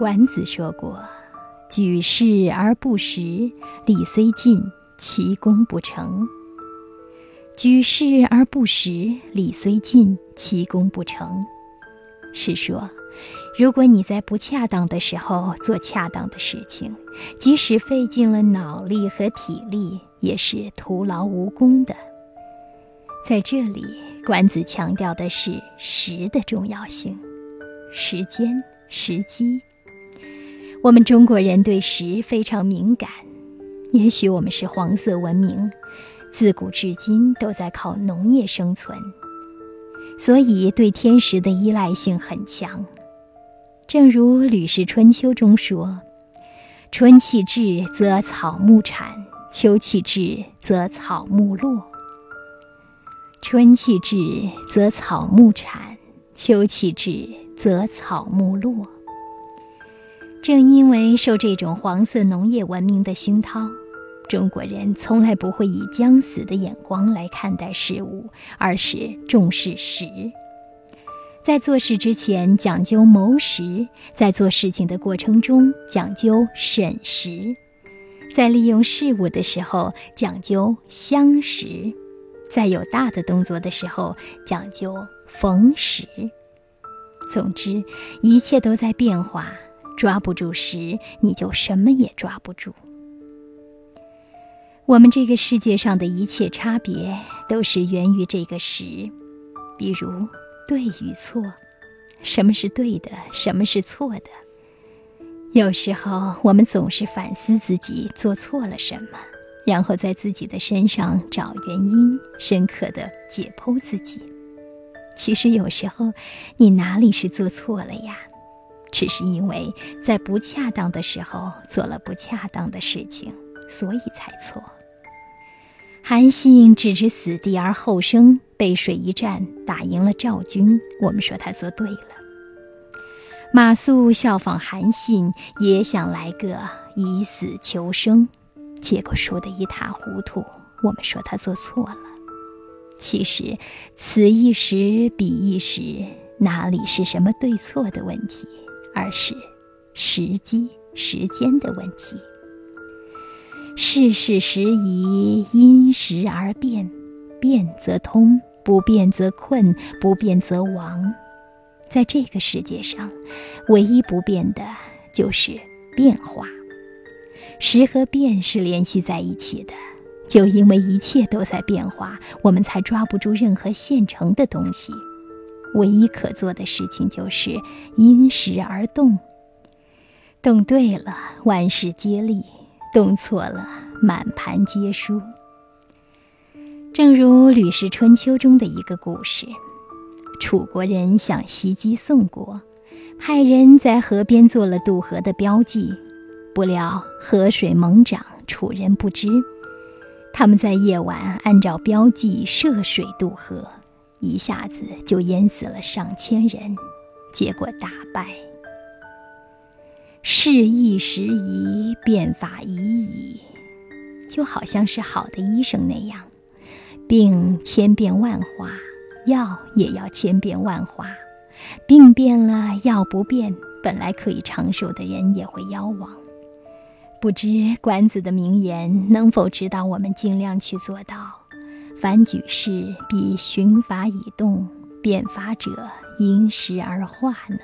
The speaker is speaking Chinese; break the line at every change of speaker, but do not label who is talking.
管子说过：“举事而不实，礼虽尽，其功不成。”举事而不实，礼虽尽，其功不成。是说，如果你在不恰当的时候做恰当的事情，即使费尽了脑力和体力，也是徒劳无功的。在这里，管子强调的是时的重要性，时间、时机。我们中国人对时非常敏感，也许我们是黄色文明，自古至今都在靠农业生存，所以对天时的依赖性很强。正如《吕氏春秋》中说：“春气至，则草木产；秋气至，则草木落。”春气至，则草木产；秋气至，则草木落。正因为受这种黄色农业文明的熏陶，中国人从来不会以将死的眼光来看待事物，而是重视时。在做事之前讲究谋时，在做事情的过程中讲究审时，在利用事物的时候讲究相识，在有大的动作的时候讲究逢时。总之，一切都在变化。抓不住时，你就什么也抓不住。我们这个世界上的一切差别，都是源于这个时。比如，对与错，什么是对的，什么是错的？有时候，我们总是反思自己做错了什么，然后在自己的身上找原因，深刻的解剖自己。其实，有时候，你哪里是做错了呀？只是因为在不恰当的时候做了不恰当的事情，所以才错。韩信置之死地而后生，背水一战打赢了赵军，我们说他做对了。马谡效仿韩信，也想来个以死求生，结果输得一塌糊涂，我们说他做错了。其实此一时彼一时，哪里是什么对错的问题？而是时机、时间的问题。事事时宜，因时而变，变则通，不变则困，不变则亡。在这个世界上，唯一不变的就是变化。时和变是联系在一起的，就因为一切都在变化，我们才抓不住任何现成的东西。唯一可做的事情就是因时而动。动对了，万事皆利；动错了，满盘皆输。正如《吕氏春秋》中的一个故事：楚国人想袭击宋国，派人在河边做了渡河的标记，不料河水猛涨，楚人不知。他们在夜晚按照标记涉水渡河。一下子就淹死了上千人，结果大败。事易时移，变法宜矣。就好像是好的医生那样，病千变万化，药也要千变万化。病变了，药不变，本来可以长寿的人也会夭亡。不知管子的名言能否指导我们尽量去做到？凡举事，必循法以动；变法者，因时而化呢。